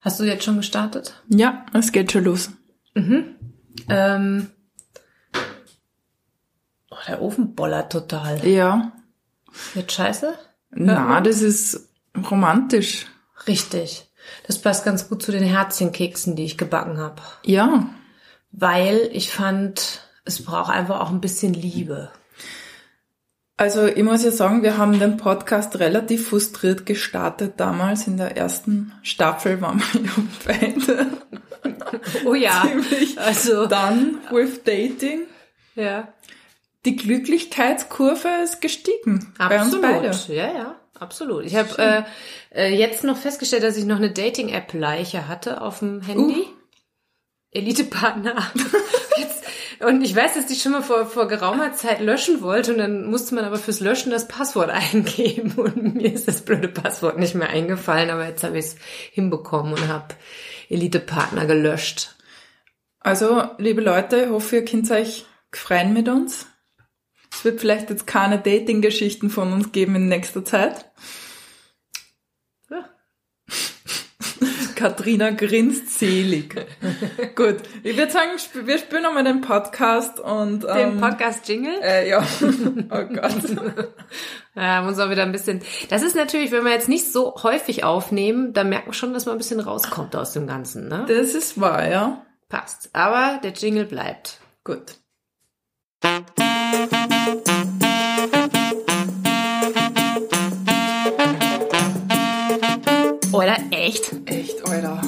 Hast du jetzt schon gestartet? Ja, es geht schon los. Mhm. Ähm. Oh, der Ofen bollert total. Ja. Jetzt scheiße? Na, das ist romantisch. Richtig. Das passt ganz gut zu den Herzchenkeksen, die ich gebacken habe. Ja. Weil ich fand, es braucht einfach auch ein bisschen Liebe. Also ich muss ja sagen, wir haben den Podcast relativ frustriert gestartet damals. In der ersten Staffel waren wir ja beide Oh ja. ziemlich Also, done with dating. ja. Die Glücklichkeitskurve ist gestiegen. Bei uns Absolut. beide. Ja, ja, absolut. Ich habe äh, äh, jetzt noch festgestellt, dass ich noch eine Dating-App-Leiche hatte auf dem Handy. Elite-Partner. Und ich weiß, dass ich schon mal vor, vor geraumer Zeit löschen wollte und dann musste man aber fürs Löschen das Passwort eingeben und mir ist das blöde Passwort nicht mehr eingefallen, aber jetzt habe ich es hinbekommen und habe Elite-Partner gelöscht. Also, liebe Leute, ich hoffe, ihr könnt euch freuen mit uns. Es wird vielleicht jetzt keine Dating-Geschichten von uns geben in nächster Zeit. Ja. Katrina grinst selig. Gut, ich würde sagen, wir spielen nochmal den Podcast und... Den Ähm, Podcast-Jingle? äh, ja, oh Gott. Ja, muss auch wieder ein bisschen. Das ist natürlich, wenn wir jetzt nicht so häufig aufnehmen, dann merkt man schon, dass man ein bisschen rauskommt aus dem Ganzen, ne? Das ist wahr, ja. Passt. Aber der Jingle bleibt. Gut. Oder echt? Echt, Alter.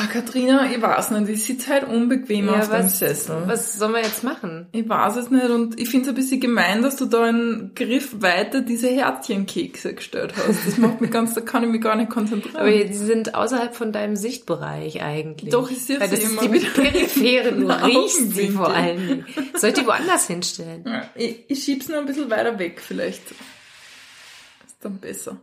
Ah, Katrina, ich weiß nicht, ich sitze halt unbequem auf dem Sessel. was sollen wir jetzt machen? Ich weiß es nicht und ich finde es ein bisschen gemein, dass du da einen Griff weiter diese Herzchenkekse gestellt hast. Das macht mich ganz, da kann ich mich gar nicht konzentrieren. Aber die sind außerhalb von deinem Sichtbereich eigentlich. Doch, ich sehe sie das ist immer die wieder. periphere, du riechst sie vor allen Dingen. Soll ich die woanders hinstellen? Ja, ich, ich schieb's nur ein bisschen weiter weg, vielleicht. Ist dann besser.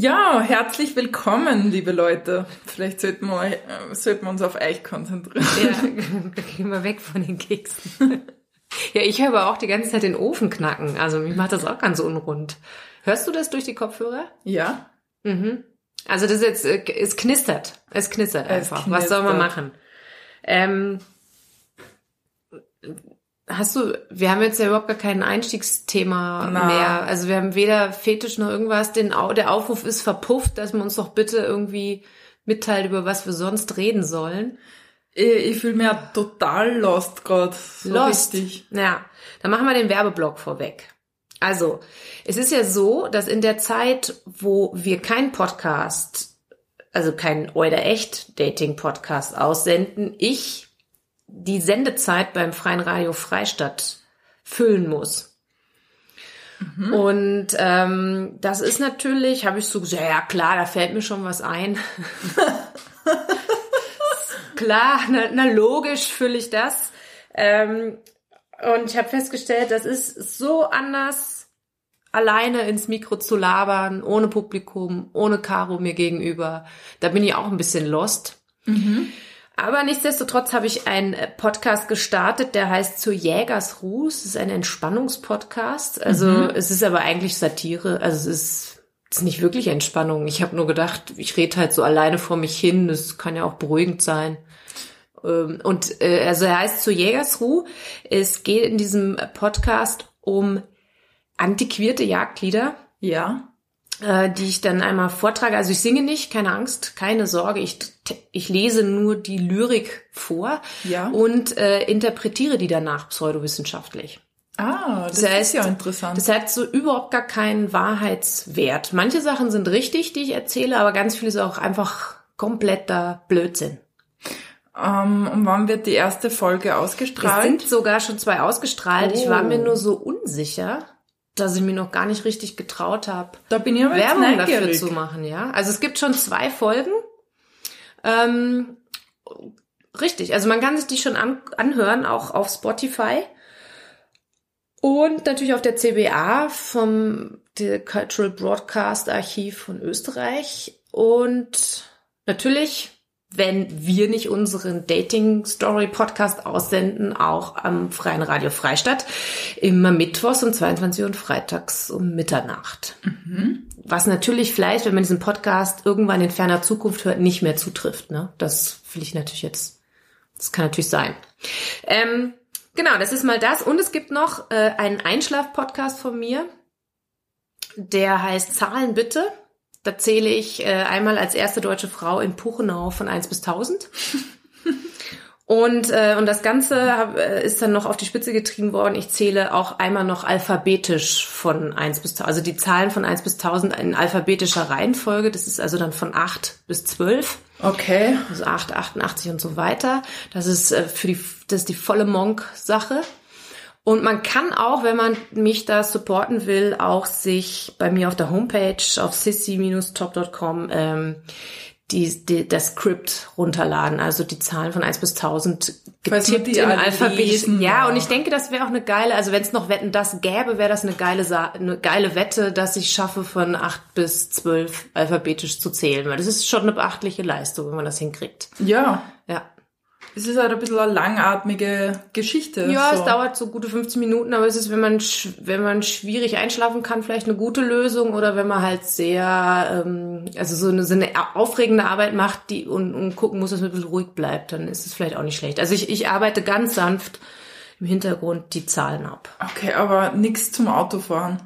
Ja, herzlich willkommen, liebe Leute. Vielleicht sollten wir, äh, sollten wir uns auf euch konzentrieren. Ja, gehen wir weg von den Keksen. Ja, ich höre aber auch die ganze Zeit den Ofen knacken. Also mich macht das auch ganz unrund. Hörst du das durch die Kopfhörer? Ja? Mhm. Also das ist jetzt, äh, es knistert. Es knistert Es einfach. Was soll man knistert. machen? Ähm, hast du, wir haben jetzt ja überhaupt gar kein Einstiegsthema Na. mehr. Also wir haben weder Fetisch noch irgendwas. Den, der Aufruf ist verpufft, dass man uns doch bitte irgendwie mitteilt, über was wir sonst reden sollen. Ich, ich fühle mich ja total lost gerade. So Lost. Richtig. Ja, dann machen wir den Werbeblock vorweg. Also, es ist ja so, dass in der Zeit, wo wir keinen Podcast, also keinen oder echt Dating Podcast aussenden, ich die Sendezeit beim Freien Radio Freistadt füllen muss. Und ähm, das ist natürlich, habe ich so gesagt, ja klar, da fällt mir schon was ein. klar, na, na logisch fülle ich das. Ähm, und ich habe festgestellt, das ist so anders, alleine ins Mikro zu labern, ohne Publikum, ohne Caro mir gegenüber. Da bin ich auch ein bisschen lost. Aber nichtsdestotrotz habe ich einen äh, Podcast gestartet, der heißt Zur Jägersruh. Es ist ein Entspannungspodcast. Also es ist aber eigentlich Satire. Also es ist, es ist nicht wirklich Entspannung. Ich habe nur gedacht, ich rede halt so alleine vor mich hin. Das kann ja auch beruhigend sein. Ähm, Und äh, also er heißt Zur Jägersruh. Es geht in diesem Podcast um antiquierte Jagdlieder Ja. Äh, die ich dann einmal vortrage. Also ich singe nicht, keine Angst, keine Sorge. Ich, ich lese nur die Lyrik vor Ja. und äh, interpretiere die danach pseudowissenschaftlich. Ah, das, Das heißt, ist ja interessant. Das hat so überhaupt gar keinen Wahrheitswert. Manche Sachen sind richtig, die ich erzähle, aber ganz viel ist auch einfach kompletter Blödsinn. ähm, und wann wird die erste Folge Es ausgestrahlt? sind sogar schon zwei ausgestrahlt. Ich war Oh. mir nur so unsicher, dass ich mir noch gar nicht richtig getraut habe. da bin ich aber Werbung dafür neugierig. zu machen, ja. Also es gibt schon zwei Folgen. Ähm, richtig, also man kann sich die schon an, anhören, auch auf Spotify. Und natürlich auf der CBA vom Cultural Broadcast Archiv von Österreich. Und natürlich wenn wir nicht unseren Dating Story Podcast aussenden, auch am Freien Radio Freistadt. Immer mittwochs um 22 Uhr und freitags um Mitternacht. Mhm. Was natürlich vielleicht, wenn man diesen Podcast irgendwann in ferner Zukunft hört, nicht mehr zutrifft. Ne? Das will ich natürlich jetzt, das kann natürlich sein. Ähm, genau, das ist mal das. Und es gibt noch äh, einen Einschlaf-Podcast von mir. Der heißt Zahlen bitte. Da zähle ich äh, einmal als erste deutsche Frau in Puchenau von 1 bis 1000. Und, äh, und das Ganze hab, äh, ist dann noch auf die Spitze getrieben worden. Ich zähle auch einmal noch alphabetisch von 1 bis 1000. Also die Zahlen von 1 bis 1000 in alphabetischer Reihenfolge. Das ist also dann von 8 bis 12. Okay. Also 8, 88 und so weiter. Das ist äh, für die, das ist die volle Monk-Sache. Und man kann auch, wenn man mich da supporten will, auch sich bei mir auf der Homepage auf sissy-top.com ähm, die, die, das Skript runterladen, also die Zahlen von 1 bis 1000 getippt in Alphabet. Ja, und ich denke, das wäre auch eine geile, also wenn es noch Wetten das gäbe, wäre das eine geile, eine geile Wette, dass ich schaffe, von 8 bis 12 alphabetisch zu zählen, weil das ist schon eine beachtliche Leistung, wenn man das hinkriegt. Ja. Ja. Es ist halt ein bisschen eine langatmige Geschichte. Ja, so. es dauert so gute 15 Minuten, aber es ist, wenn man, wenn man schwierig einschlafen kann, vielleicht eine gute Lösung oder wenn man halt sehr, ähm, also so eine, so eine aufregende Arbeit macht die und, und gucken muss, dass man ein bisschen ruhig bleibt, dann ist es vielleicht auch nicht schlecht. Also ich, ich arbeite ganz sanft im Hintergrund die Zahlen ab. Okay, aber nichts zum Autofahren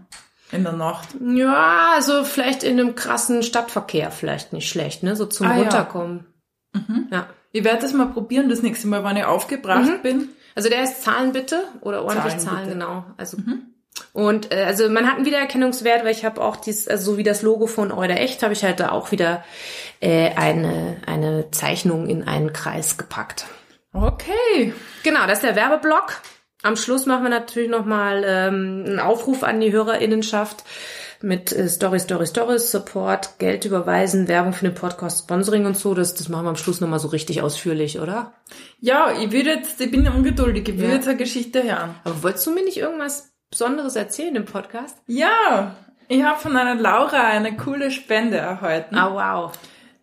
in der Nacht. Ja, also vielleicht in einem krassen Stadtverkehr vielleicht nicht schlecht, ne? So zum ah, Runterkommen. Ja. Mhm. ja. Ich werde das mal probieren das nächste Mal, wenn ich aufgebracht mhm. bin. Also der ist Zahlen bitte oder ordentlich Zahlen, Zahlen genau. Also mhm. und äh, also man hat einen Wiedererkennungswert, weil ich habe auch dies, also so wie das Logo von Euder Echt, habe ich halt da auch wieder äh, eine eine Zeichnung in einen Kreis gepackt. Okay. Genau, das ist der Werbeblock. Am Schluss machen wir natürlich nochmal ähm, einen Aufruf an die Hörerinnenschaft mit äh, Story, Story, Stories, Support, Geld überweisen, Werbung für den Podcast, Sponsoring und so. Das, das machen wir am Schluss nochmal so richtig ausführlich, oder? Ja, ich würde jetzt, ich bin ungeduldig, ich will ja. jetzt eine Geschichte hören. Aber wolltest du mir nicht irgendwas Besonderes erzählen im Podcast? Ja, ich habe von einer Laura eine coole Spende erhalten. Ah, wow.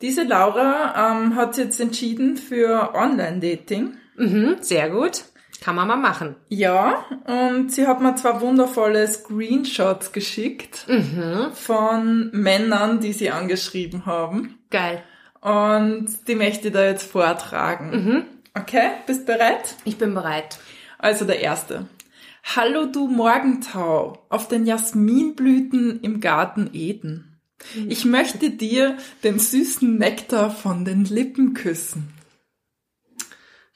Diese Laura ähm, hat sich jetzt entschieden für Online-Dating. Mhm, sehr gut. Kann man mal machen. Ja, und sie hat mir zwei wundervolle Screenshots geschickt mhm. von Männern, die sie angeschrieben haben. Geil. Und die möchte ich da jetzt vortragen. Mhm. Okay, bist bereit? Ich bin bereit. Also der erste. Hallo du Morgentau auf den Jasminblüten im Garten Eden. Mhm. Ich möchte dir den süßen Nektar von den Lippen küssen.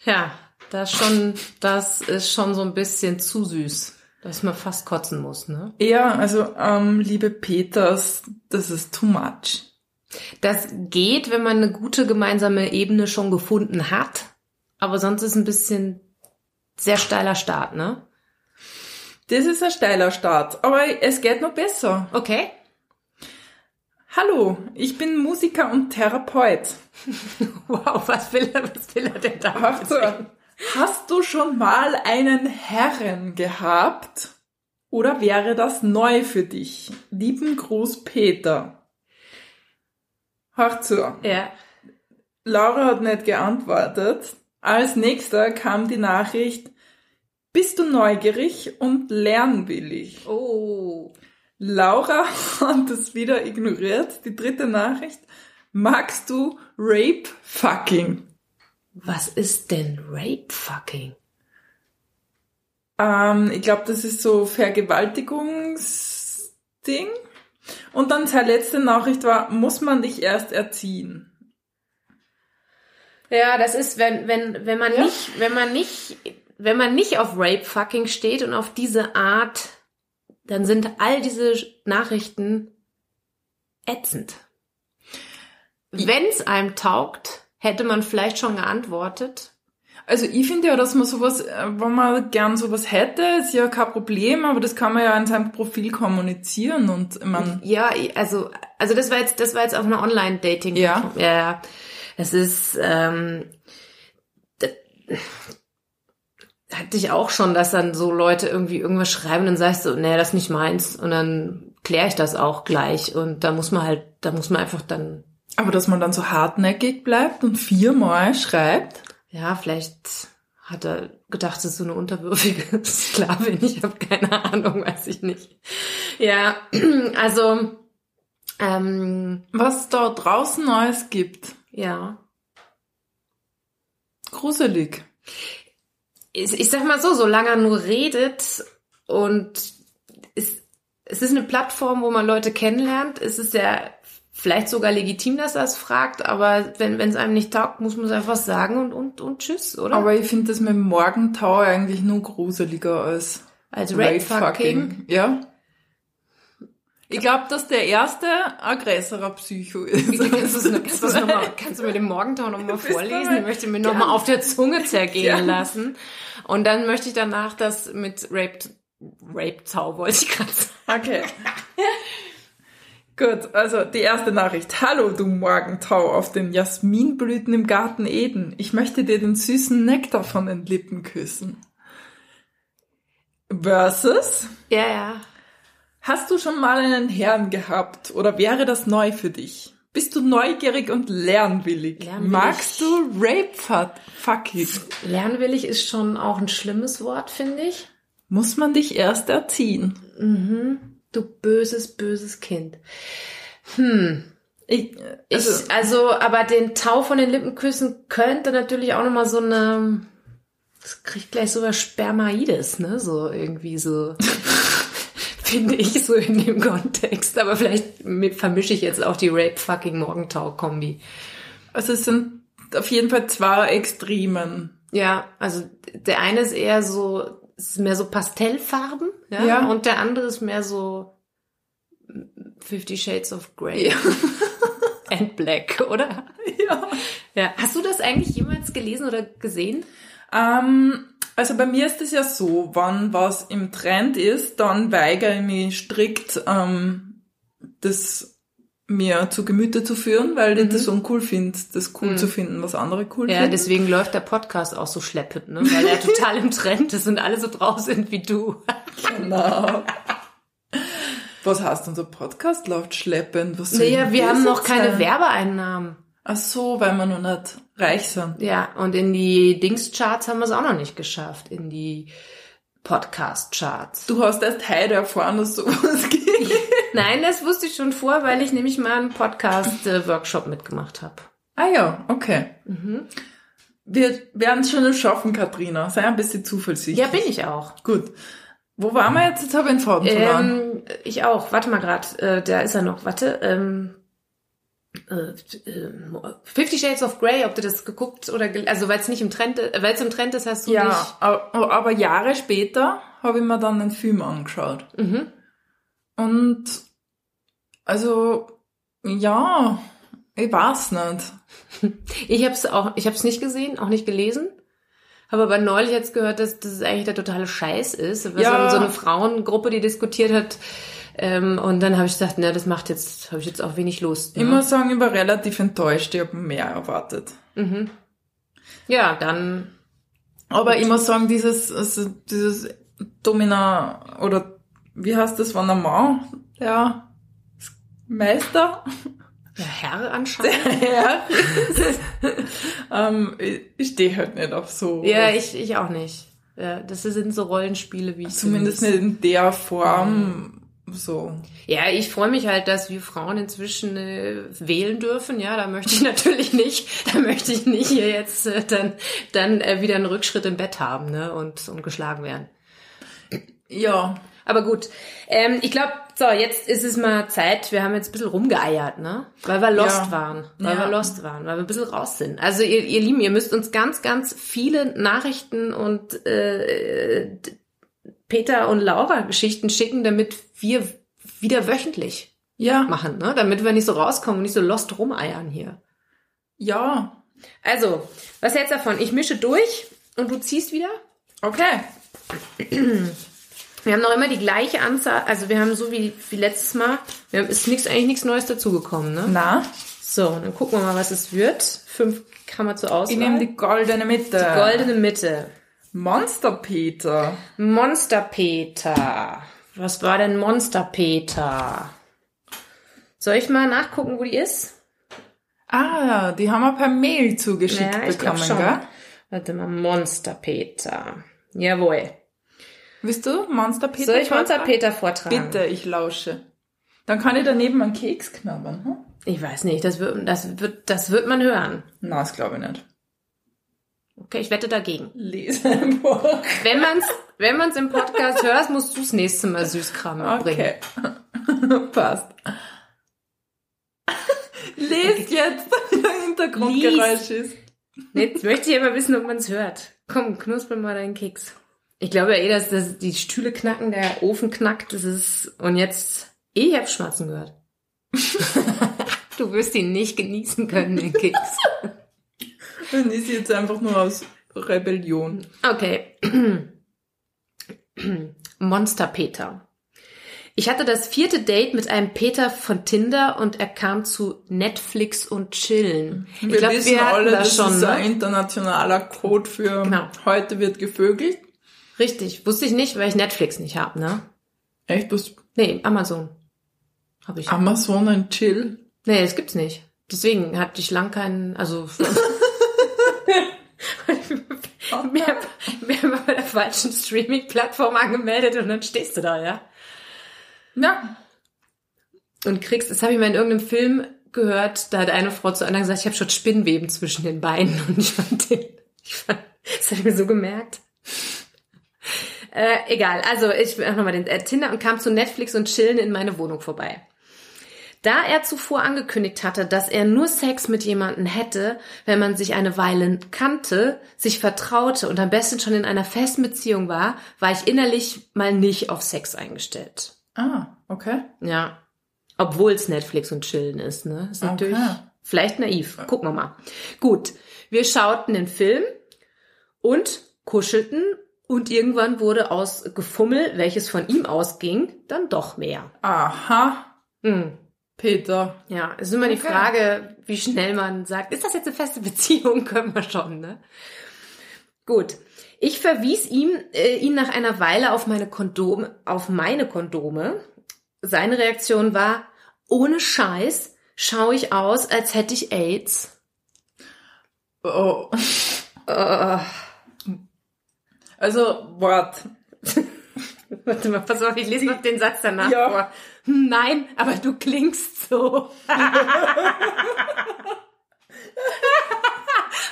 Ja, das schon, das ist schon so ein bisschen zu süß, dass man fast kotzen muss, ne? Ja, also ähm, liebe Peters, das ist too much. Das geht, wenn man eine gute gemeinsame Ebene schon gefunden hat, aber sonst ist ein bisschen sehr steiler Start, ne? Das ist ein steiler Start, aber es geht noch besser. Okay. Hallo, ich bin Musiker und Therapeut. wow, was will er, was will er denn da? machen? Hast du schon mal einen Herren gehabt? Oder wäre das neu für dich? Lieben Gruß Peter. Hör zu. Ja. Laura hat nicht geantwortet. Als nächster kam die Nachricht, bist du neugierig und lernwillig? Oh. Laura hat es wieder ignoriert. Die dritte Nachricht, magst du Rape Fucking? Was ist denn Rape Fucking? Ähm, ich glaube, das ist so Vergewaltigungsding. Und dann seine letzte Nachricht war, muss man dich erst erziehen? Ja, das ist, wenn, wenn, wenn man ja. nicht, wenn man nicht, wenn man nicht auf Rape Fucking steht und auf diese Art, dann sind all diese Nachrichten ätzend. Wenn es einem taugt, hätte man vielleicht schon geantwortet. Also ich finde ja, dass man sowas, äh, wenn man gern sowas hätte, ist ja kein Problem, aber das kann man ja in seinem Profil kommunizieren und man. Ja, also, also das war jetzt, das war jetzt auf einer Online-Dating. Ja. Ja. Es ist, ähm, das, hatte ich auch schon, dass dann so Leute irgendwie irgendwas schreiben, dann sagst du, nee, das ist nicht meins. Und dann kläre ich das auch gleich. Und da muss man halt, da muss man einfach dann Aber dass man dann so hartnäckig bleibt und viermal schreibt? Ja, vielleicht hat er gedacht, es ist so eine unterwürfige Sklavin. Ich habe keine Ahnung, weiß ich nicht. Ja, also ähm, Was da draußen Neues gibt. ja. Gruselig. Ich, ich sag mal so, solange er nur redet und es, es ist eine Plattform, wo man Leute kennenlernt, es ist ja vielleicht sogar legitim, dass er es fragt, aber wenn wenn es einem nicht taugt, muss man es einfach sagen und, und, und tschüss, oder? Aber ich finde das mit dem Morgentau eigentlich nur gruseliger als Als Rape-Fucking. Ja. Ich glaube, dass der erste Aggressor ein Psycho ist. Kannst, du's noch- kannst, du's noch mal, kannst du mir den Morgentau noch mal Bist vorlesen? Ich möchte mir gern. noch mal auf der Zunge zergehen Gern. lassen. Und dann möchte ich danach das mit Rape, Rape-Tau, wollte ich gerade sagen. Okay. Gut, also die erste Nachricht. Hallo, du Morgentau auf den Jasminblüten im Garten Eden. Ich möchte dir den süßen Nektar von den Lippen küssen. Versus. Ja, ja. Hast du schon mal einen Herrn gehabt oder wäre das neu für dich? Bist du neugierig und lernwillig? Lernwillig. Magst du Rape-Fucking? Lernwillig ist schon auch ein schlimmes Wort, finde ich. Muss man dich erst erziehen? Du böses, böses Kind. Hm. Ich, Ich, also, also, aber den Tau von den Lippen küssen könnte natürlich auch nochmal so eine, das kriegt gleich so was Spermaides, ne, so irgendwie so, finde ich so in dem Kontext. Aber vielleicht vermische ich jetzt auch die Rape-Fucking-Morgentau-Kombi. also es sind auf jeden Fall zwei Extremen. Ja, also der eine ist eher so, ist mehr so Pastellfarben, ja, Ja. und der andere ist mehr so Fifty Shades of Grey. Ja. And Black, oder? ja. Ja. Hast du das eigentlich jemals gelesen oder gesehen? Ähm, also bei mir ist es ja so, wann was im Trend ist, dann weigere ich mich strikt, ähm, das mir zu Gemüte zu führen, weil ich das uncool finde, das cool zu finden, was andere cool Mhm. Ja, finden. deswegen läuft der Podcast auch so schleppend, ne? Weil er total im Trend ist und alle so drauf sind wie du. Genau. Was heißt unser Podcast läuft schleppend? Was Naja, wir haben noch keine sein? Werbeeinnahmen. Ach so, weil wir noch nicht reich sind. Ja, und in die Dings-Charts haben wir es auch noch nicht geschafft. In die Podcast-Charts. Du hast erst heute erfahren, dass sowas geht. Nein, das wusste ich schon vor, weil ich nämlich mal einen Podcast-Workshop mitgemacht habe. Ah ja, okay. Mhm. Wir werden es schon schaffen, Katrina. Sei ein bisschen zuversichtlich. Ja, bin ich auch. Gut. Wo waren wir jetzt? Jetzt habe ich den Faden verloren. Ähm, ich auch. Warte mal grad. Äh, da ist er noch. Warte. Ähm, äh, äh, Fifty Shades of Grey, ob du das geguckt oder also weil es nicht im Trend, äh, weil es im Trend ist, hast du ja, nicht. aber, aber Jahre später habe ich mir dann den Film angeschaut. Mhm. Und also, ja, ich weiß nicht. Ich habe es auch, ich habe es nicht gesehen, auch nicht gelesen. Habe aber neulich jetzt gehört, dass das eigentlich der totale Scheiß ist. Was Ja. so eine Frauengruppe, die diskutiert hat. Ähm, und dann habe ich gedacht, na, das macht jetzt, habe ich jetzt auch wenig Lust. Ich Ne? muss sagen, ich war relativ enttäuscht. Ich habe mehr erwartet. Ja, dann Aber ich muss sagen, dieses, also dieses Domina, oder wie heißt das, wenn ein Mann, der Meister, der Herr anscheinend. ja, ähm, ich, ich stehe halt nicht auf so. Ja, ich, ich auch nicht. Ja, das sind so Rollenspiele, wie ich Zumindest nicht in der Form, so. Ja, ich freue mich halt, dass wir Frauen inzwischen äh, wählen dürfen. Ja, da möchte ich natürlich nicht, da möchte ich nicht hier jetzt äh, dann dann äh, wieder einen Rückschritt im Bett haben, ne, und und geschlagen werden. Ja, Aber gut, ähm, ich glaube, so jetzt ist es mal Zeit. Wir haben jetzt ein bisschen rumgeeiert, ne, weil wir lost Ja. waren, weil Ja. wir lost waren, weil wir ein bisschen raus sind. Also ihr, ihr Lieben, ihr müsst uns ganz, ganz viele Nachrichten und äh, Peter und Laura Geschichten schicken, damit wir wieder wöchentlich ja, machen, ne? Damit wir nicht so rauskommen und nicht so lost rumeiern hier. ja, Also, was hältst du davon? Ich mische durch und du ziehst wieder? okay. Wir haben noch immer die gleiche Anzahl, also wir haben so wie, wie letztes Mal, wir haben, ist nichts, eigentlich nichts Neues dazugekommen, ne? Na, So, dann gucken wir mal, was es wird. Fünf kann man zur Auswahl. ich nehme die goldene Mitte. Die goldene Mitte. Monster Peter. Monster Peter. Was war denn Monster Peter? Soll ich mal nachgucken, wo die ist? Ah, die haben wir per Mail zugeschickt Ja, bekommen, schon. gell? Warte mal, Monster Peter. Jawohl. Willst du Monster Peter Soll ich Monster vortragen? Peter vortragen? Bitte, ich lausche. Dann kann ich daneben einen Keks knabbern. Hm? Ich weiß nicht, das wird, das wird, das wird man hören. Na, das glaube ich nicht. Okay, ich wette dagegen. Lese einfach. Wenn man's, wenn man's im Podcast hörst, musst du das nächste Mal Süßkram mitbringen. Okay. Passt. Lest jetzt, wenn ein Hintergrundgeräusch ist. Jetzt möchte ich aber wissen, ob man's hört. Komm, knusper mal deinen Keks. Ich glaube ja eh, dass, dass die Stühle knacken, der Ofen knackt. Das ist, und jetzt, ich hab Schmatzen gehört. du wirst ihn nicht genießen können, den Keks. Dann ist sie jetzt einfach nur aus Rebellion. Okay. Monster Peter. Ich hatte das vierte Date mit einem Peter von Tinder und er kam zu Netflix und Chillen. Wir ich glaube, wissen wir alle, das das schon. ist ein Ne? internationaler Code für Genau. heute wird gevögelt. Richtig. Wusste ich nicht, weil ich Netflix nicht hab, ne? Echt, was Nee, Amazon. Hab ich. Amazon ein Chill? Nee, das gibt's nicht. Deswegen hatte ich lang keinen, also mir war bei der falschen Streaming-Plattform angemeldet und dann stehst du da, ja? Ja. Und kriegst, das habe ich mal in irgendeinem Film gehört, da hat eine Frau zu anderen gesagt, ich habe schon Spinnweben zwischen den Beinen und ich fand den, ich fand, das habe ich mir so gemerkt. Äh, egal, also ich bin auch nochmal den äh, Tinder und kam zu Netflix und chillen in meine Wohnung vorbei. Da er zuvor angekündigt hatte, dass er nur Sex mit jemandem hätte, wenn man sich eine Weile kannte, sich vertraute und am besten schon in einer festen Beziehung war, war ich innerlich mal nicht auf Sex eingestellt. Ah, okay. Ja. Obwohl es Netflix und Chillen ist, ne? Ist natürlich Okay. vielleicht naiv. Gucken wir mal. Gut. Wir schauten den Film und kuschelten und irgendwann wurde aus Gefummel, welches von ihm ausging, dann doch mehr. Aha, Hm. Peter. Ja, es ist immer die Okay. Frage, wie schnell man sagt, ist das jetzt eine feste Beziehung? Können wir schon, ne? Gut. Ich verwies ihm, äh, ihn nach einer Weile auf meine Kondome, auf meine Kondome. Seine Reaktion war, ohne Scheiß schaue ich aus, als hätte ich AIDS. Oh. Äh, Also, Wort. warte mal, pass auf, ich lese noch den Satz danach Ja. vor. Nein, aber du klingst so.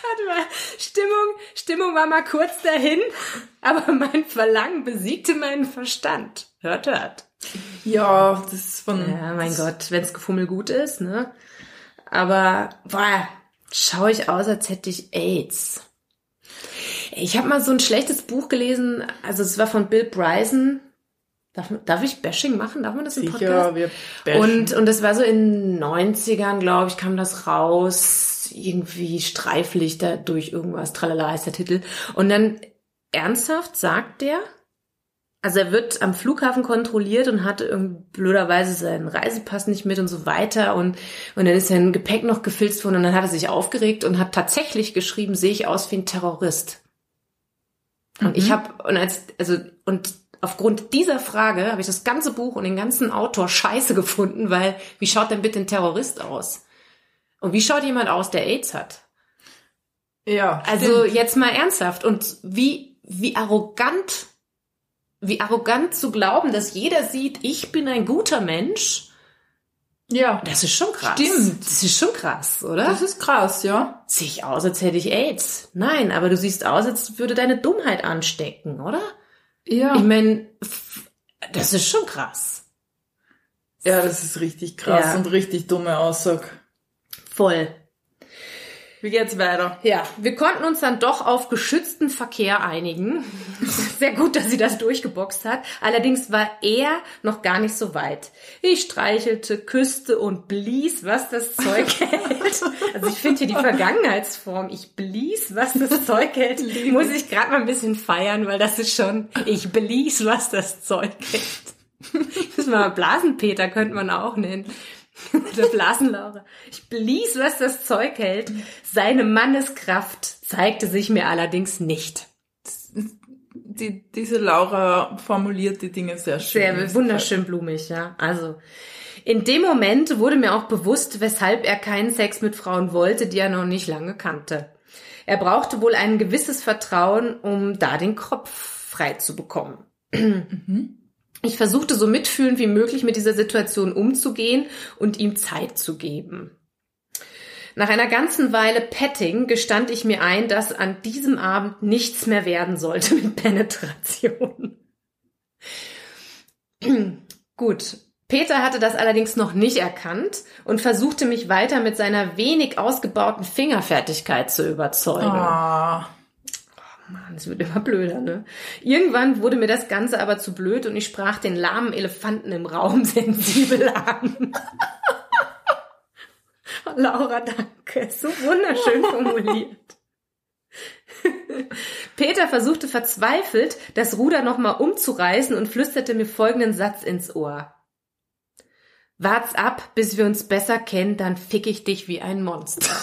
Warte mal, Stimmung, Stimmung war mal kurz dahin, aber mein Verlangen besiegte meinen Verstand. Hört, hört. Ja, das ist von. Ja, mein Gott, wenn's Gefummel gut ist, ne? Aber, boah, schaue ich aus, als hätte ich AIDS. Ich habe mal so ein schlechtes Buch gelesen, also es war von Bill Bryson. Darf, darf ich Bashing machen? Darf man das im Podcast? Sicher, wir bashen. Und, und das war so in den 90ern, glaube ich, kam das raus. Irgendwie Streiflichter durch irgendwas, tralala ist der Titel. Und dann ernsthaft sagt der, also er wird am Flughafen kontrolliert und hatte irgendwie blöderweise seinen Reisepass nicht mit und so weiter und, und dann ist sein Gepäck noch gefilzt worden und dann hat er sich aufgeregt und hat tatsächlich geschrieben, sehe ich aus wie ein Terrorist. Und ich habe, und als, also, und aufgrund dieser Frage habe ich das ganze Buch und den ganzen Autor scheiße gefunden, weil wie schaut denn bitte ein Terrorist aus? Und wie schaut jemand aus, der AIDS hat? ja, Also stimmt. jetzt mal ernsthaft. Und wie, wie arrogant, wie arrogant zu glauben, dass jeder sieht, ich bin ein guter Mensch, ja, das ist schon krass. Stimmt. Das ist schon krass, oder? das ist krass, ja. Sehe ich aus, als hätte ich AIDS. Nein, aber du siehst aus, als würde deine Dummheit anstecken, oder? Ja. Ich meine, das ist schon krass. ja, das ist richtig krass Ja. und richtig dumme Aussage. Voll. Wie geht's weiter? Ja, wir konnten uns dann doch auf geschützten Verkehr einigen. Sehr gut, dass sie das durchgeboxt hat. Allerdings war er noch gar nicht so weit. Ich streichelte, küsste und blies, was das Zeug hält. Also ich finde hier die Vergangenheitsform, ich blies, was das Zeug hält, muss ich gerade mal ein bisschen feiern, weil das ist schon, ich blies, was das Zeug hält. Das mal Blasenpeter könnte man auch nennen. Der Blasenlaura. Ich blies, was das Zeug hält. Seine Manneskraft zeigte sich mir allerdings nicht. Die, diese Laura formuliert die Dinge sehr schön. Sehr wunderschön blumig, ja. Also, In dem Moment wurde mir auch bewusst, weshalb er keinen Sex mit Frauen wollte, die er noch nicht lange kannte. Er brauchte wohl ein gewisses Vertrauen, um da den Kopf frei zu bekommen. Ich versuchte so mitfühlend wie möglich mit dieser Situation umzugehen und ihm Zeit zu geben. Nach einer ganzen Weile Petting gestand ich mir ein, dass an diesem Abend nichts mehr werden sollte mit Penetration. Gut. Peter hatte das allerdings noch nicht erkannt und versuchte mich weiter mit seiner wenig ausgebauten Fingerfertigkeit zu überzeugen. Ah. Mann, es wird immer blöder, ne? Irgendwann wurde mir das Ganze aber zu blöd und ich sprach den lahmen Elefanten im Raum sensibel an. Laura, danke. So wunderschön formuliert. Peter versuchte verzweifelt, das Ruder nochmal umzureißen und flüsterte mir folgenden Satz ins Ohr. Wart's ab, bis wir uns besser kennen, dann fick ich dich wie ein Monster.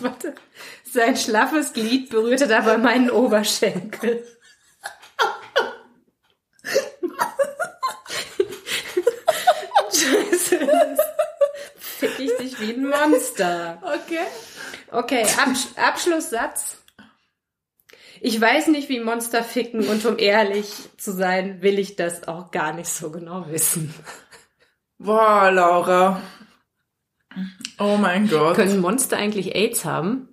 Warte. Sein schlaffes Glied berührte dabei meinen Oberschenkel. Scheiße. Fick ich dich wie ein Monster. Okay. Okay, Absch Abschlusssatz. Ich weiß nicht, wie Monster ficken und um ehrlich zu sein, will ich das auch gar nicht so genau wissen. Boah, Laura. Oh mein Gott. Können Monster eigentlich AIDS haben?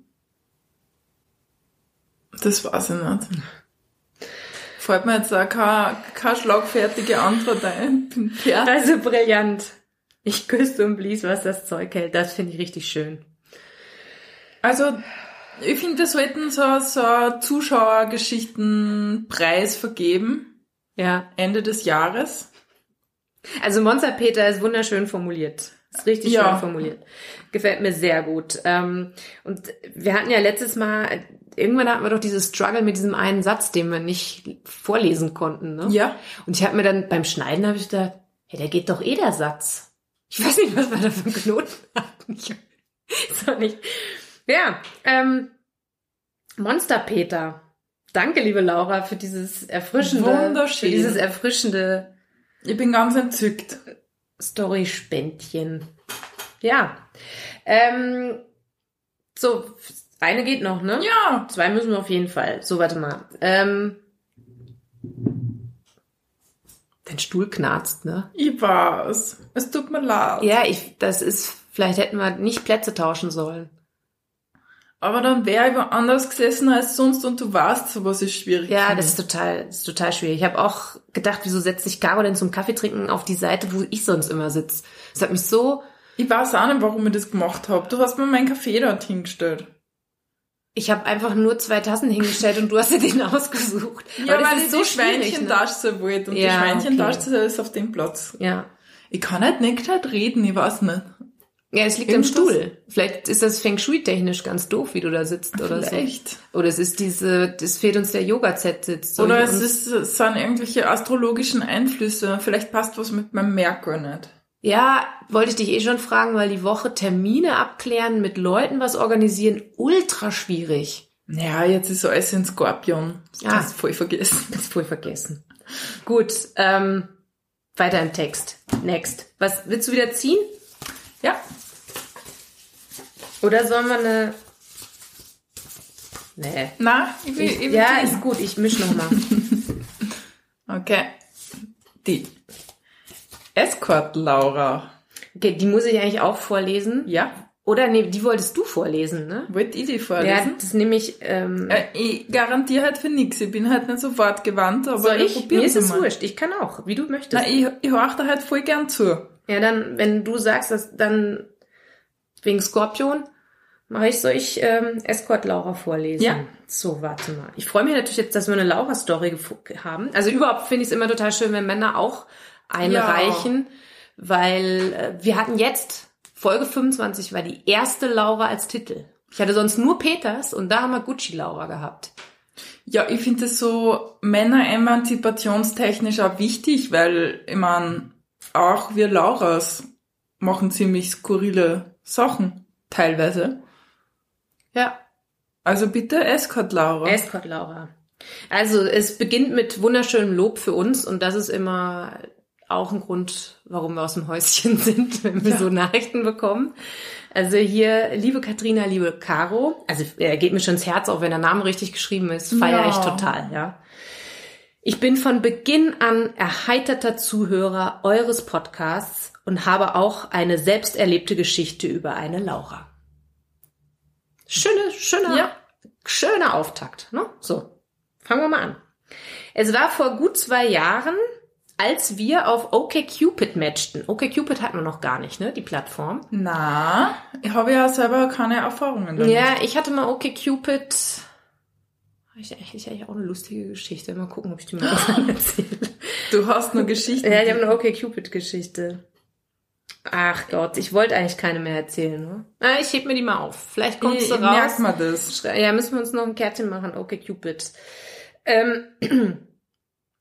Das weiß ich nicht. Fällt mir jetzt auch keine, keine schlagfertige Antwort ein. Bin fertig. Also brillant. Ich küsste und blies, was das Zeug hält. Das finde ich richtig schön. Also, ich finde, wir sollten so, so Zuschauergeschichtenpreis vergeben. Ja. Ende des Jahres. Also Monster Peter ist wunderschön formuliert. Ist richtig Ja. schön formuliert. Gefällt mir sehr gut. Ähm, und wir hatten ja letztes Mal, irgendwann hatten wir doch dieses Struggle mit diesem einen Satz, den wir nicht vorlesen konnten. Ne? Ja. Und ich habe mir dann beim Schneiden habe ich gedacht, hey, der geht doch eh der Satz. Ich weiß nicht, was wir da für einen Knoten hatten. Ist doch nicht. Ja, ähm, Monster Peter. Danke, liebe Laura, für dieses erfrischende, Wunderschön. für dieses erfrischende Ich bin ganz entzückt. Story-Spendchen. Ja. Ähm, so, eine geht noch, ne? Ja. Zwei müssen wir auf jeden Fall. So, warte mal. Ähm, dein Stuhl knarzt, ne? Ich weiß. Es tut mir leid. Ja, ich, das ist, vielleicht hätten wir nicht Plätze tauschen sollen. Aber dann wäre ich woanders gesessen als sonst und du weißt, sowas ist schwierig. Ja, das ist total, das ist total schwierig. Ich habe auch gedacht, wieso setzt sich Caro denn zum Kaffee trinken auf die Seite, wo ich sonst immer sitze? Das hat mich so, Ich weiß auch nicht, warum ich das gemacht habe. Du hast mir meinen Kaffee dort hingestellt. ich habe einfach nur zwei Tassen hingestellt und du hast dir den ausgesucht. Ja, Aber das weil ist ich so die ne? Schweinchentasche wollte und Ja, die Schweinchentasche okay. ist auf dem Platz. Ja. Ich kann halt nicht gescheit reden, ich weiß nicht. Ja, es liegt am Irgendwas- Stuhl. Vielleicht ist das Feng Shui-technisch ganz doof, wie du da sitzt oder Vielleicht. so. Oder es ist diese, es fehlt uns der Yoga-Z-Sitz. Oder Und- es ist, es sind irgendwelche astrologischen Einflüsse. Vielleicht passt was mit meinem Merkur nicht. Ja, wollte ich dich eh schon fragen, weil die Woche Termine abklären, mit Leuten was organisieren, ultra schwierig. Ja, jetzt ist alles in Skorpion. Das Ja. kannst du voll vergessen. Das ist voll vergessen. Gut, ähm, weiter im Text. Next. Was, willst du wieder ziehen? Ja. Oder sollen wir eine... Nee. Na, ich will, ich will Ja, ist gut, ich misch noch mal. Okay. Die. Escort Laura. Okay, die muss ich eigentlich auch vorlesen. Ja. Oder nee, die wolltest du vorlesen, ne? Wollt ich die Ja, vorlesen? das nehme ich. Ähm, Äh, ich garantiere halt für nix. Ich bin halt nicht so wortgewandt, aber soll ich? Mir ist es mal. wurscht. Ich kann auch, wie du möchtest. Na, ich, ich horch da halt voll gern zu. Ja, dann, wenn du sagst, dass dann wegen Skorpion mache ich, soll ich ähm, Escort Laura vorlesen? Ja. So, warte mal. Ich freue mich natürlich jetzt, dass wir eine Laura-Story haben. Also überhaupt finde ich es immer total schön, wenn Männer auch einreichen, weil äh, wir hatten jetzt Folge 25 war die erste Laura als Titel. Ich hatte sonst nur Peters und da haben wir Gucci Laura gehabt. Ja, ich finde es so männer-emanzipationstechnisch auch wichtig, weil, ich mein, auch wir Lauras machen ziemlich skurrile Sachen, teilweise. Ja, Also bitte Escort Laura. Escort Laura. Also es beginnt mit wunderschönem Lob für uns und das ist immer auch ein Grund, warum wir aus dem Häuschen sind, wenn wir Ja. so Nachrichten bekommen. Also hier, liebe Katrina, liebe Caro, also er geht mir schon ins Herz, auch wenn der Name richtig geschrieben ist, feiere Ja. ich total, ja. Ich bin von Beginn an erheiterter Zuhörer eures Podcasts und habe auch eine selbst erlebte Geschichte über eine Laura. Schöne, schöner, Ja. schöner Auftakt, ne? So. Fangen wir mal an. Es war vor gut zwei Jahren, als wir auf OkCupid matchten. OkCupid hatten wir noch gar nicht, ne? Die Plattform. Na, ich habe ja selber keine Erfahrungen damit. Ja, ich hatte mal OkCupid. Ich eigentlich eigentlich auch eine lustige Geschichte. Mal gucken, ob ich die mal erzähle. Du hast nur Geschichten. Ja, ich habe eine OkCupid-Geschichte. Ach Gott, ich wollte eigentlich keine mehr erzählen. Ne? Ah, ich heb mir die mal auf. Vielleicht kommt ich, ich raus. merk mal das. Ja, müssen wir uns noch ein Kärtchen machen, OkCupid. Ähm,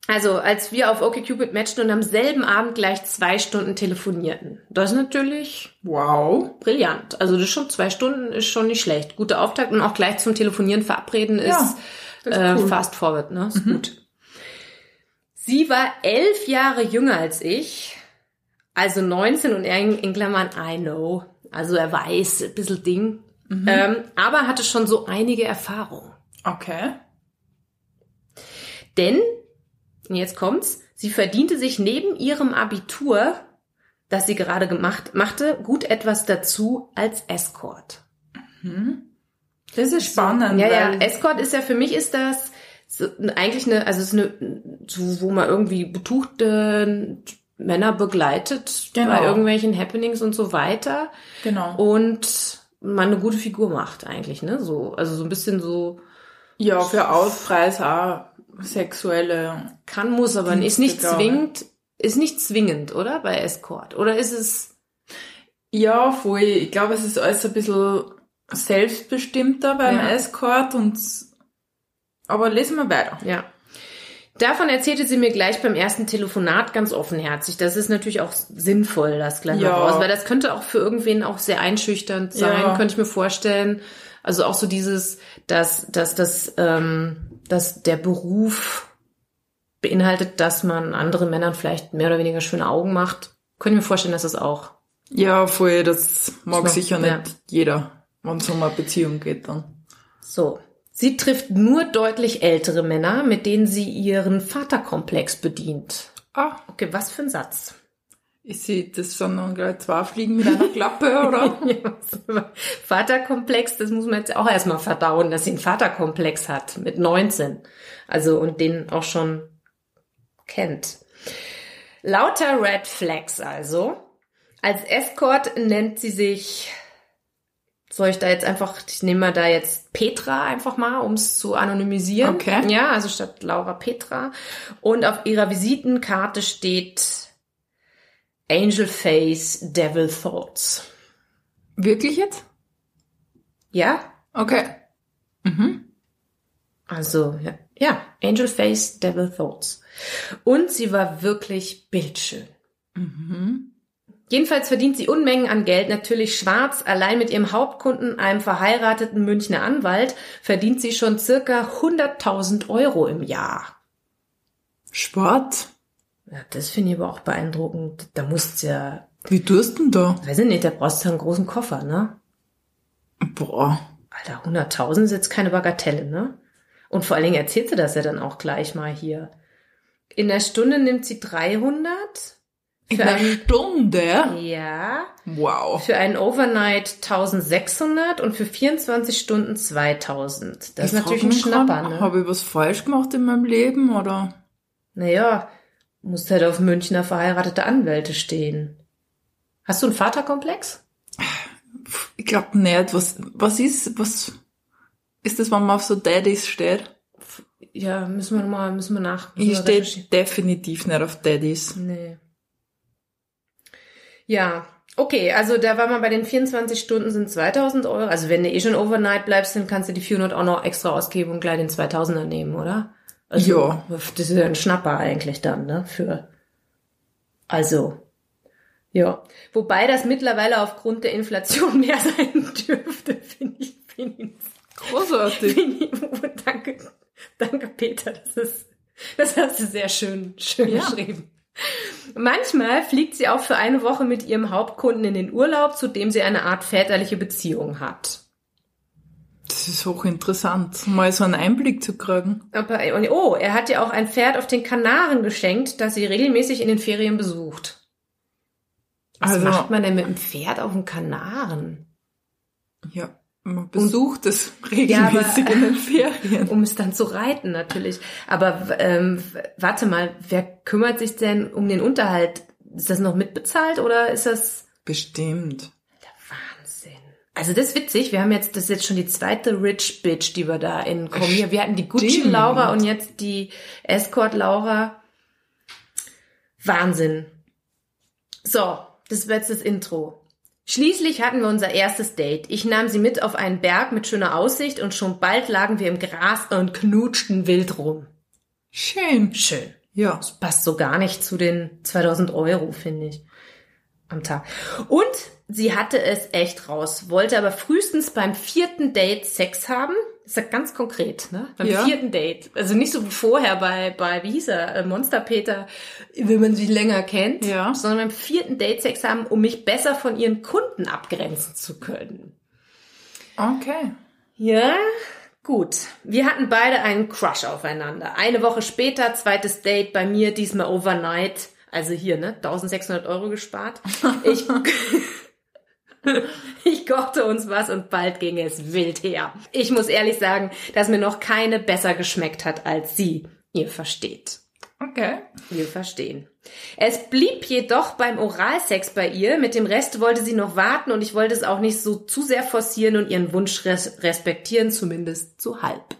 also, als wir auf OkCupid matchten und am selben Abend gleich zwei Stunden telefonierten. Das ist natürlich Wow. brillant. Also, das ist schon zwei Stunden ist schon nicht schlecht. Guter Auftakt und auch gleich zum Telefonieren verabreden ist, Ja, äh, cool. Mhm. fast forward, ne? Ist gut. Sie war elf Jahre jünger als ich, also 19 und er in, in Klammern I know. Also er weiß, ein bisschen Ding. Mhm. Ähm, aber hatte schon so einige Erfahrungen. Okay. Denn, und jetzt kommt's, sie verdiente sich neben ihrem Abitur, das sie gerade gemacht, machte, gut etwas dazu als Escort. Das ist spannend. Ja, ja, Escort ist ja für mich ist das so, eigentlich eine, also es ist eine, so, wo man irgendwie betuchte Männer begleitet Genau. bei irgendwelchen Happenings und so weiter Genau. und man eine gute Figur macht eigentlich, ne? So, also so ein bisschen so Ja, für Aufpreis auch sexuelle. kann, muss, aber ist nicht zwingend, ist nicht zwingend, oder? Bei Escort. Oder ist es, Ja, voll. Ich glaube, es ist alles ein bisschen selbstbestimmter beim Ja. Escort und aber lesen wir weiter. ja. Davon erzählte sie mir gleich beim ersten Telefonat ganz offenherzig. Das ist natürlich auch sinnvoll, das gleich Ja. raus, weil das könnte auch für irgendwen auch sehr einschüchternd sein, Ja. könnte ich mir vorstellen. Also auch so dieses, dass, dass, dass, ähm, dass der Beruf beinhaltet, dass man anderen Männern vielleicht mehr oder weniger schöne Augen macht. Könnte ich mir vorstellen, dass das auch Ja, voll. Das mag Das sicher macht- nicht jeder, wenn es um eine Beziehung geht dann. So. Sie trifft nur deutlich ältere Männer, mit denen sie ihren Vaterkomplex bedient. Ah, Okay, was für ein Satz. ich sehe, das sind dann gleich zwei Fliegen mit einer Klappe, oder? Ja, Vaterkomplex, das muss man jetzt auch erstmal verdauen, dass sie einen Vaterkomplex hat mit 19. Also und den auch schon kennt. Lauter Red Flags also. Als Escort nennt sie sich, soll ich da jetzt einfach, ich nehme mal da jetzt Petra einfach mal, um es zu anonymisieren. Okay. Ja, also statt Laura Petra. Und auf ihrer Visitenkarte steht Angel Face, Devil Thoughts. Wirklich jetzt? Ja, Okay. Mhm. also ja, ja, Angel Face, Devil Thoughts. Und sie war wirklich bildschön. Mhm. Jedenfalls verdient sie Unmengen an Geld, natürlich schwarz. Allein mit ihrem Hauptkunden, einem verheirateten Münchner Anwalt, verdient sie schon circa 100.000 Euro im Jahr. Sport? Ja, das finde ich aber auch beeindruckend. Da musst du ja, Wie tust denn da? weiß ich nicht, da brauchst du einen großen Koffer, ne? Boah. Alter, 100.000 ist jetzt keine Bagatelle, ne? Und vor allen Dingen erzählt sie das ja dann auch gleich mal hier. In der Stunde nimmt sie 300. In Für einer Stunde? ja. Wow. Für einen Overnight 1600 und für 24 Stunden 2000. Das ist natürlich ein Schnapper, ne? Habe ich was falsch gemacht in meinem Leben, oder? Naja, musst halt auf Münchner verheiratete Anwälte stehen. Hast du einen Vaterkomplex? Ich glaube nicht. Was, was ist, was ist das, wenn man auf so Daddys steht? Ja, müssen wir mal, müssen wir nach. müssen Ich stehe definitiv nicht auf Daddys. Nee. Ja, okay, also da war man bei den 24 Stunden sind 2000 Euro. Also wenn du eh schon overnight bleibst, dann kannst du die 400 auch noch extra ausgeben und gleich den 2000er nehmen, oder? Also, Ja. Das ist ja ein Schnapper eigentlich dann, ne? Für, also, ja. Wobei das mittlerweile aufgrund der Inflation mehr sein dürfte, finde ich, finde ich, Großartig. finde ich, oh, danke. Danke, Peter. Das ist, das hast du sehr schön, schön Ja. geschrieben. Manchmal fliegt sie auch für eine Woche mit ihrem Hauptkunden in den Urlaub, zu dem sie eine Art väterliche Beziehung hat. Das ist hochinteressant, mal so einen Einblick zu kriegen. Aber, oh, er hat ihr auch ein Pferd auf den Kanaren geschenkt, das sie regelmäßig in den Ferien besucht. Was Also- macht man denn mit einem Pferd auf den Kanaren? Ja, man besucht es regelmäßig aber- in den Ferien. Um es dann zu reiten, natürlich. Aber ähm, warte mal, wer kümmert sich denn um den Unterhalt? Ist das noch mitbezahlt oder ist das Bestimmt. Wahnsinn? Also das ist witzig. Wir haben jetzt, das ist jetzt schon die zweite Rich Bitch, die wir da in Komier. Wir hatten die Gucci. Laura und jetzt die Escort Laura. Wahnsinn. So, das wird jetzt das Intro. Schließlich hatten wir unser erstes Date. Ich nahm sie mit auf einen Berg mit schöner Aussicht und schon bald lagen wir im Gras und knutschten wild rum. Schön. Schön. Ja. Passt so gar nicht zu den 2000 Euro, finde ich, am Tag. Und sie hatte es echt raus, wollte aber frühestens beim vierten Date Sex haben. Ist ja ganz konkret, ne? Beim Ja. vierten Date. Also nicht so wie vorher bei, bei wie hieß er, äh, Monster Peter, wenn man sie länger kennt, Ja. sondern beim vierten Date Sex haben, um mich besser von ihren Kunden abgrenzen zu können. Okay. Ja, gut. Wir hatten beide einen Crush aufeinander. Eine Woche später, zweites Date bei mir, diesmal overnight. Also hier, ne? 1600 Euro gespart. Ich, ich kochte uns was und bald ging es wild her. Ich muss ehrlich sagen, dass mir noch keine besser geschmeckt hat als sie. Ihr versteht. Okay. Wir verstehen. Es blieb jedoch beim Oralsex bei ihr. Mit dem Rest wollte sie noch warten und ich wollte es auch nicht so zu sehr forcieren und ihren Wunsch res respektieren, zumindest zu halb.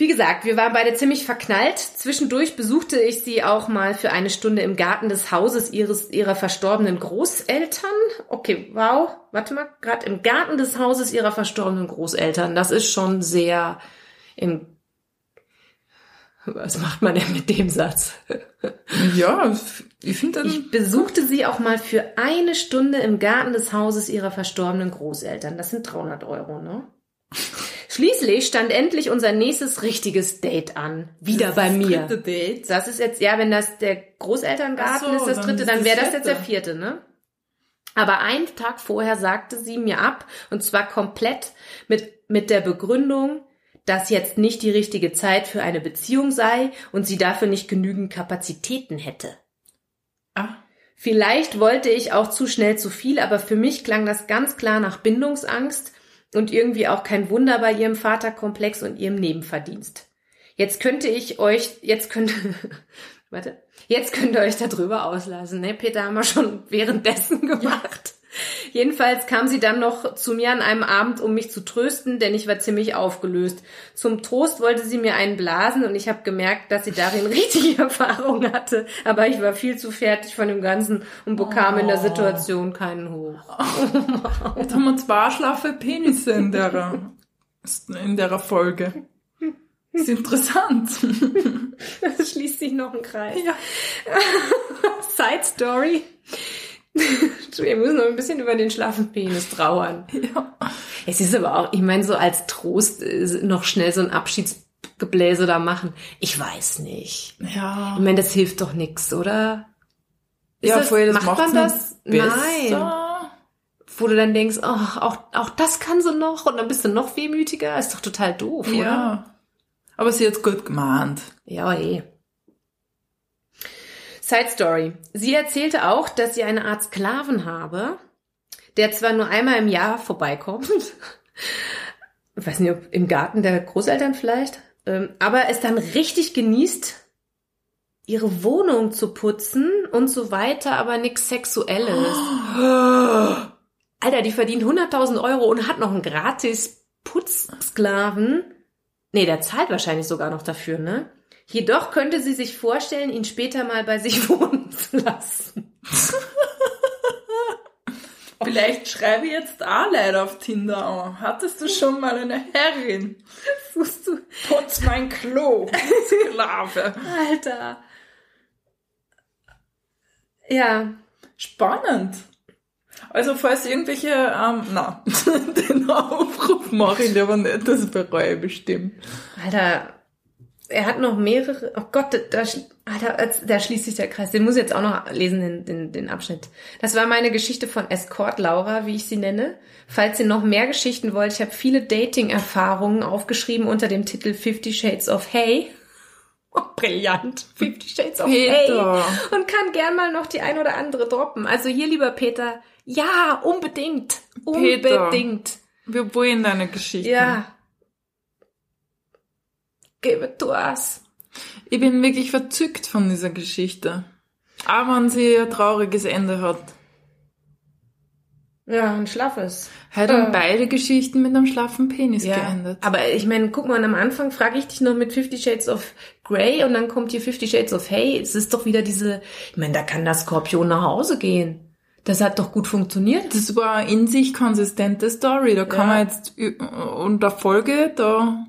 Wie gesagt, wir waren beide ziemlich verknallt. Zwischendurch besuchte ich sie auch mal für eine Stunde im Garten des Hauses ihres, ihrer verstorbenen Großeltern. Okay, wow. Warte mal, gerade im Garten des Hauses ihrer verstorbenen Großeltern. Das ist schon sehr im was macht man denn mit dem Satz? Ja, ich finde. Ich besuchte sie auch mal für eine Stunde im Garten des Hauses ihrer verstorbenen Großeltern. Das sind 300 Euro, ne? Schließlich stand endlich unser nächstes richtiges Date an. Wieder bei mir. Dritte Date. Das ist jetzt, ja, wenn das der Großelterngarten so, ist, das dann dritte, dann das wäre das jetzt der vierte. vierte, ne? Aber einen Tag vorher sagte sie mir ab, und zwar komplett mit, mit der Begründung, dass jetzt nicht die richtige Zeit für eine Beziehung sei und sie dafür nicht genügend Kapazitäten hätte. Ah, Vielleicht wollte ich auch zu schnell zu viel, aber für mich klang das ganz klar nach Bindungsangst und irgendwie auch kein Wunder bei ihrem Vaterkomplex und ihrem Nebenverdienst. Jetzt könnte ich euch, jetzt könnte, warte, jetzt könnt ihr euch darüber auslassen, ne? Peter haben wir schon währenddessen gemacht. Jedenfalls kam sie dann noch zu mir an einem Abend, um mich zu trösten, denn ich war ziemlich aufgelöst. Zum Trost wollte sie mir einen blasen und ich habe gemerkt, dass sie darin richtige Erfahrung hatte, aber ich war viel zu fertig von dem Ganzen und bekam in der Situation keinen Hoch. jetzt haben wir zwei schlaffe Penisse in der, in der Folge. ist interessant. Es schließt sich noch ein Kreis. ja. Side Story. Wir müssen noch ein bisschen über den schlaffen Penis trauern. ja. Es ist aber auch, ich meine, so als Trost äh, noch schnell so ein Abschiedsgebläse da machen. Ich weiß nicht. Ja. Ich meine, das hilft doch nix, oder? Ist ja, das, vorher, das macht man das? Besser. Nein. Wo du dann denkst, oh, auch, auch das kann sie noch und dann bist du noch wehmütiger. Ist doch total doof, oder? Ja. Aber sie hat's gut gemahnt. Ja, eh. Side Story. Sie erzählte auch, dass sie eine Art Sklaven habe, der zwar nur einmal im Jahr vorbeikommt, ich weiß nicht, ob im Garten der Großeltern vielleicht, ähm, aber es dann richtig genießt, ihre Wohnung zu putzen und so weiter, aber nix Sexuelles. Alter, die verdient 100.000 Euro und hat noch einen gratis Putzsklaven. Nee, der zahlt wahrscheinlich sogar noch dafür, ne? Jedoch könnte sie sich vorstellen, ihn später mal bei sich wohnen zu lassen. Vielleicht schreibe ich jetzt auch Leute auf Tinder an. Hattest du schon mal eine Herrin? Suchst du? Putz mein Klo. Sklave. Alter. Ja. Spannend. Also falls irgendwelche, ähm, na, den Aufruf mache ich aber nicht, das bereue ich bestimmt. Alter, er hat noch mehrere, oh Gott, da, Alter, da schließt sich der Kreis. Den muss ich jetzt auch noch lesen, den, den, den Abschnitt. Das war meine Geschichte von Escort Laura, wie ich sie nenne. Falls ihr noch mehr Geschichten wollt, ich habe viele Dating-Erfahrungen aufgeschrieben unter dem Titel Fifty Shades of Hey. Oh, brillant. Fifty Shades of Peter. Hey. Und kann gern mal noch die ein oder andere droppen. Also hier, lieber Peter, ja, unbedingt. Peter. Unbedingt. Wir wollen deine Geschichte. Ja. Give it to us. Ich bin wirklich verzückt von dieser Geschichte. Auch wenn sie ein trauriges Ende hat. Ja, ein schlaffes. Hat dann beide Geschichten mit einem schlaffen Penis Ja, geendet. aber ich meine, guck mal, am Anfang frage ich dich noch mit Fifty Shades of Grey und dann kommt hier Fifty Shades of Hey. Es ist doch wieder diese, ich meine, da kann der Skorpion nach Hause gehen. Das hat doch gut funktioniert. Das war eine in sich konsistente Story. Da kann Ja. man jetzt ü- unter Folge, da,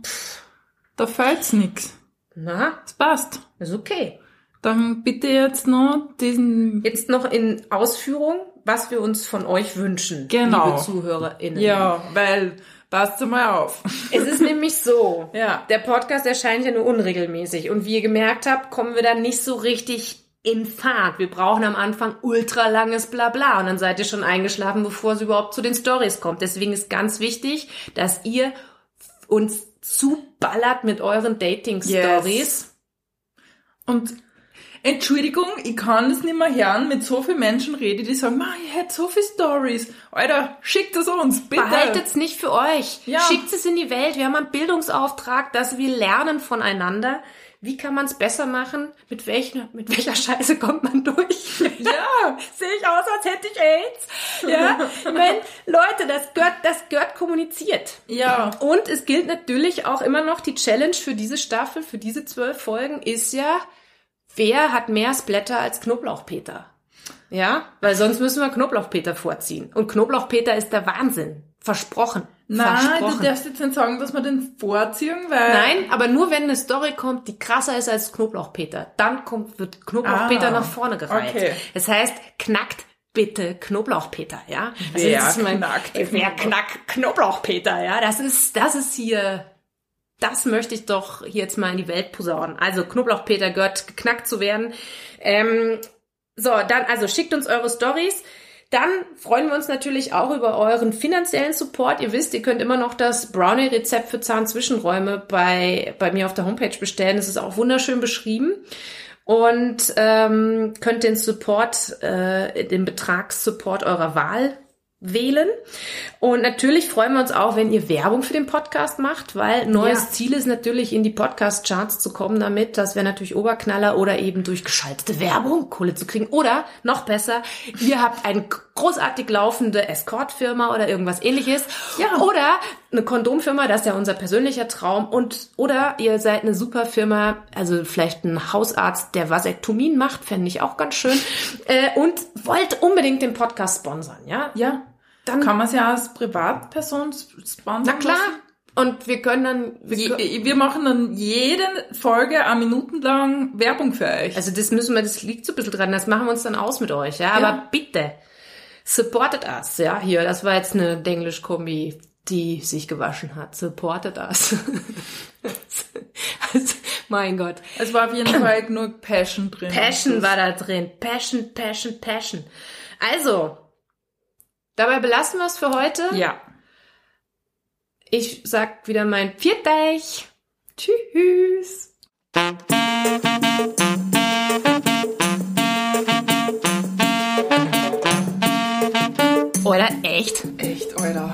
da fehlt's nix. Na, Das passt. ist okay. Dann bitte jetzt noch diesen, Jetzt noch in Ausführung, was wir uns von euch wünschen, Genau. liebe ZuhörerInnen. ja, weil, passt mal auf. Es ist nämlich so, Ja. der Podcast erscheint ja nur unregelmäßig und wie ihr gemerkt habt, kommen wir dann nicht so richtig in Fahrt. Wir brauchen am Anfang ultra langes Blabla und dann seid ihr schon eingeschlafen, bevor es überhaupt zu den Stories kommt. Deswegen ist ganz wichtig, dass ihr uns zuballert mit euren Dating-Stories. Yes. Und Entschuldigung, ich kann das nicht mehr hören, mit so vielen Menschen rede, die sagen, "Ma, ich hätte so viele Stories. Alter, schickt es uns, bitte. Behaltet's nicht für euch. Ja. Schickt es in die Welt. Wir haben einen Bildungsauftrag, dass wir lernen voneinander. Wie kann man es besser machen? Mit welcher, mit welcher Scheiße kommt man durch? Ja. Sehe ich aus, als hätte ich AIDS? Ja? Ich meine, Leute, das gehört, das gehört kommuniziert. Ja. Und es gilt natürlich auch immer noch die Challenge für diese Staffel, für diese zwölf Folgen ist ja, wer hat mehr Splatter als Knoblauchpeter? Ja, weil sonst müssen wir Knoblauchpeter vorziehen. Und Knoblauchpeter ist der Wahnsinn. Versprochen. Nein, du darfst jetzt nicht sagen, dass wir den vorziehen, weil... Nein, aber nur wenn eine Story kommt, die krasser ist als Knoblauchpeter, dann kommt, wird Knoblauchpeter Ah, nach vorne gereiht. okay. Das heißt, knackt bitte Knoblauchpeter, ja? Also Wer das ist mein- knackt Wer knackt Knoblauchpeter, ja? Das ist, das ist hier, das möchte ich doch hier jetzt mal in die Welt posaunen. Also Knoblauchpeter gehört geknackt zu werden. Ähm, so, dann, also schickt uns eure Stories. Dann freuen wir uns natürlich auch über euren finanziellen Support. Ihr wisst, ihr könnt immer noch das Brownie-Rezept für Zahnzwischenräume bei, bei mir auf der Homepage bestellen. Das ist auch wunderschön beschrieben. Und ähm, könnt den Support, äh, den Betragssupport eurer Wahl wählen. Und natürlich freuen wir uns auch, wenn ihr Werbung für den Podcast macht, weil neues Ja. Ziel ist natürlich, in die Podcast-Charts zu kommen damit. Das wäre natürlich Oberknaller oder eben durch geschaltete Werbung Kohle zu kriegen. Oder noch besser, ihr habt eine großartig laufende Escort-Firma oder irgendwas ähnliches. Ja. Oder eine Kondomfirma, das ist ja unser persönlicher Traum. Und oder ihr seid eine super Firma, also vielleicht ein Hausarzt, der Vasektomien macht, fände ich auch ganz schön. Äh, und wollt unbedingt den Podcast sponsern, ja? Ja. Dann Kann man es ja als Privatperson sponsern na klar. lassen? Und wir können dann, wir Je, wir machen dann jede Folge eine Minuten lang Werbung für euch. also das müssen wir, das liegt so ein bisschen dran, das machen wir uns dann aus mit euch, ja. Aber Ja. bitte, supportet us, ja. Hier, das war jetzt eine Denglisch-Kombi, die sich gewaschen hat. Supportet us. also, mein Gott. Es war auf jeden Fall genug Passion drin. Passion war da drin. Passion, Passion, Passion. Also, dabei belassen wir es für heute. Ja. Ich sag wieder mein Vierteich. Tschüss. Oder echt? Echt, Alter.